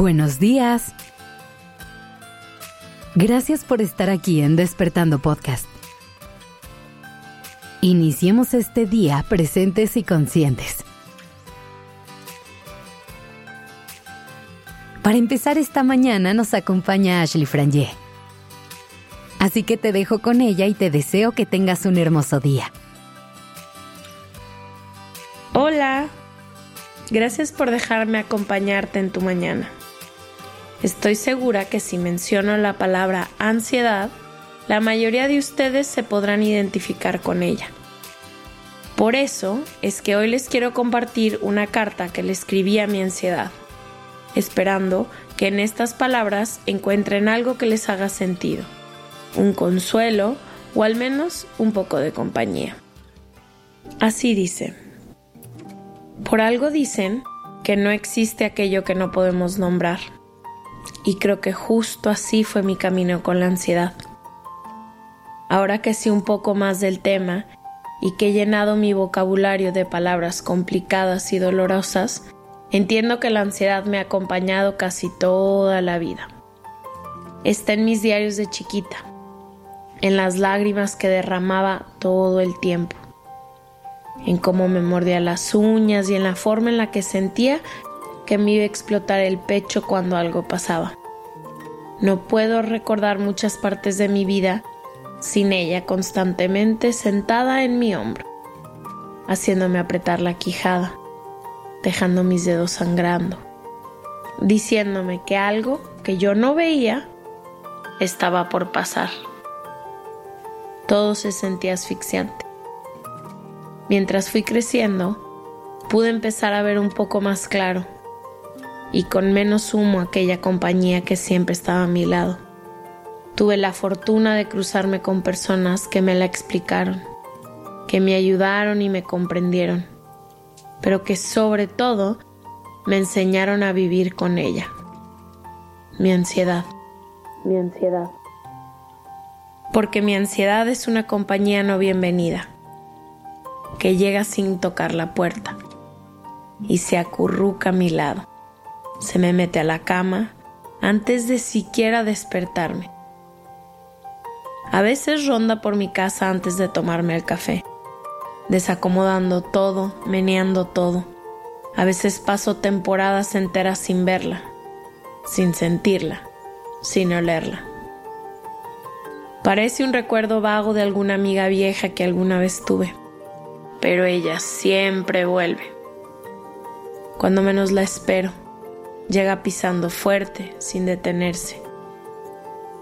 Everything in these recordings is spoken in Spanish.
Buenos días. Gracias por estar aquí en Despertando Podcast. Iniciemos este día presentes y conscientes. Para empezar esta mañana nos acompaña Ashley Frangé. Así que te dejo con ella y te deseo que tengas un hermoso día. Hola, gracias por dejarme acompañarte en tu mañana. Estoy segura que si menciono la palabra ansiedad, la mayoría de ustedes se podrán identificar con ella. Por eso es que hoy les quiero compartir una carta que le escribí a mi ansiedad, esperando que en estas palabras encuentren algo que les haga sentido, un consuelo o al menos un poco de compañía. Así dice, por algo dicen que no existe aquello que no podemos nombrar y creo que justo así fue mi camino con la ansiedad. Ahora que sé un poco más del tema y que he llenado mi vocabulario de palabras complicadas y dolorosas, entiendo que la ansiedad me ha acompañado casi toda la vida. Está en mis diarios de chiquita, en las lágrimas que derramaba todo el tiempo, en cómo me mordía las uñas y en la forma en la que sentía que me iba a explotar el pecho cuando algo pasaba. No puedo recordar muchas partes de mi vida sin ella constantemente sentada en mi hombro, haciéndome apretar la quijada, dejando mis dedos sangrando, diciéndome que algo que yo no veía estaba por pasar. Todo se sentía asfixiante. Mientras fui creciendo, pude empezar a ver un poco más claro y con menos humo aquella compañía que siempre estaba a mi lado. Tuve la fortuna de cruzarme con personas que me la explicaron, que me ayudaron y me comprendieron, pero que sobre todo me enseñaron a vivir con ella. Mi ansiedad. Mi ansiedad. Porque mi ansiedad es una compañía no bienvenida, que llega sin tocar la puerta y se acurruca a mi lado se me mete a la cama antes de siquiera despertarme. A veces ronda por mi casa antes de tomarme el café, desacomodando todo, meneando todo. A veces paso temporadas enteras sin verla, sin sentirla, sin olerla. Parece un recuerdo vago de alguna amiga vieja que alguna vez tuve, pero ella siempre vuelve. Cuando menos la espero, llega pisando fuerte, sin detenerse,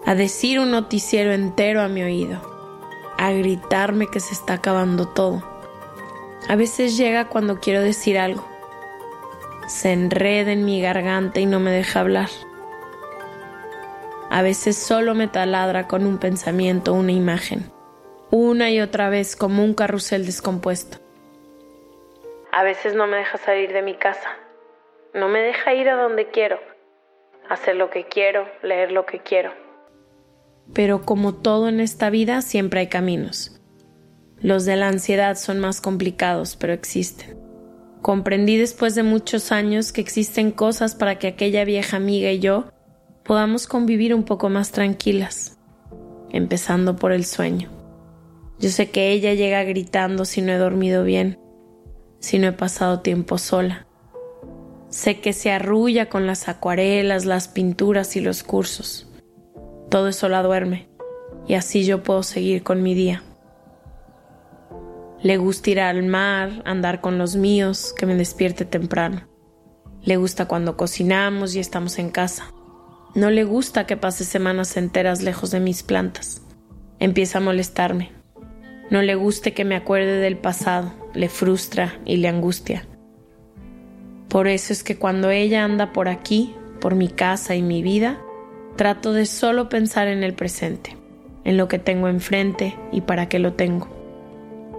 a decir un noticiero entero a mi oído, a gritarme que se está acabando todo. A veces llega cuando quiero decir algo. Se enreda en mi garganta y no me deja hablar. A veces solo me taladra con un pensamiento una imagen, una y otra vez como un carrusel descompuesto. A veces no me deja salir de mi casa no me deja ir a donde quiero, hacer lo que quiero, leer lo que quiero. Pero como todo en esta vida, siempre hay caminos. Los de la ansiedad son más complicados, pero existen. Comprendí después de muchos años que existen cosas para que aquella vieja amiga y yo podamos convivir un poco más tranquilas, empezando por el sueño. Yo sé que ella llega gritando si no he dormido bien, si no he pasado tiempo sola, Sé que se arrulla con las acuarelas, las pinturas y los cursos. Todo eso la duerme y así yo puedo seguir con mi día. Le gusta ir al mar, andar con los míos, que me despierte temprano. Le gusta cuando cocinamos y estamos en casa. No le gusta que pase semanas enteras lejos de mis plantas. Empieza a molestarme. No le guste que me acuerde del pasado, le frustra y le angustia. Por eso es que cuando ella anda por aquí, por mi casa y mi vida, trato de solo pensar en el presente, en lo que tengo enfrente y para qué lo tengo.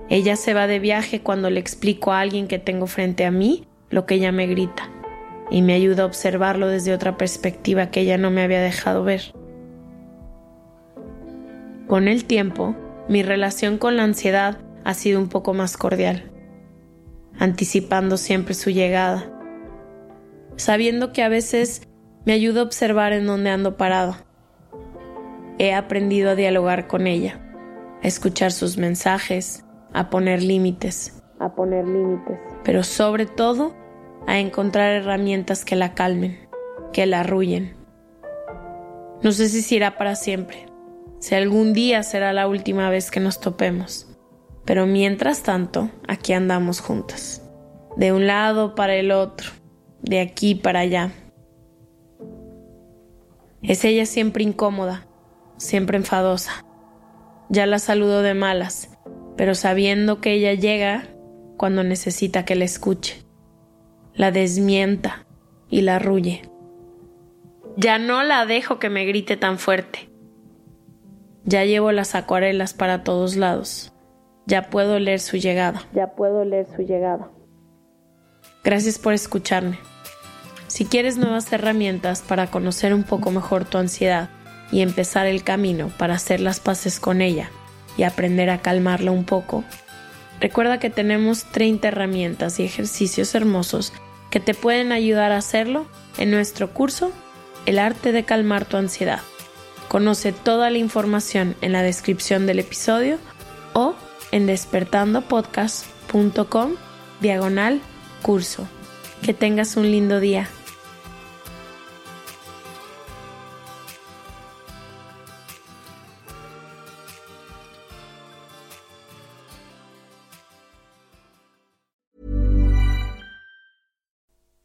Ella se va de viaje cuando le explico a alguien que tengo frente a mí lo que ella me grita y me ayuda a observarlo desde otra perspectiva que ella no me había dejado ver. Con el tiempo, mi relación con la ansiedad ha sido un poco más cordial, anticipando siempre su llegada sabiendo que a veces Me ayuda a observar en dónde ando parado. He aprendido a dialogar con ella, a escuchar sus mensajes, a poner límites, a poner límites, pero sobre todo a encontrar herramientas que la calmen, que la arrullen. No sé si será para siempre, si algún día será la última vez que nos topemos, pero mientras tanto, aquí andamos juntas, de un lado para el otro, de aquí para allá. Es ella siempre incómoda, siempre enfadosa. Ya la saludo de malas, pero sabiendo que ella llega cuando necesita que la escuche. La desmienta y la arrulle. Ya no la dejo que me grite tan fuerte. Ya llevo las acuarelas para todos lados. Ya puedo leer su llegada. Ya puedo leer su llegada. Gracias por escucharme. Si quieres nuevas herramientas para conocer un poco mejor tu ansiedad y empezar el camino para hacer las paces con ella y aprender a calmarla un poco, recuerda que tenemos 30 herramientas y ejercicios hermosos que te pueden ayudar a hacerlo en nuestro curso El arte de calmar tu ansiedad. Conoce toda la información en la descripción del episodio o en despertandopodcast.com diagonal curso. Que tengas un lindo día.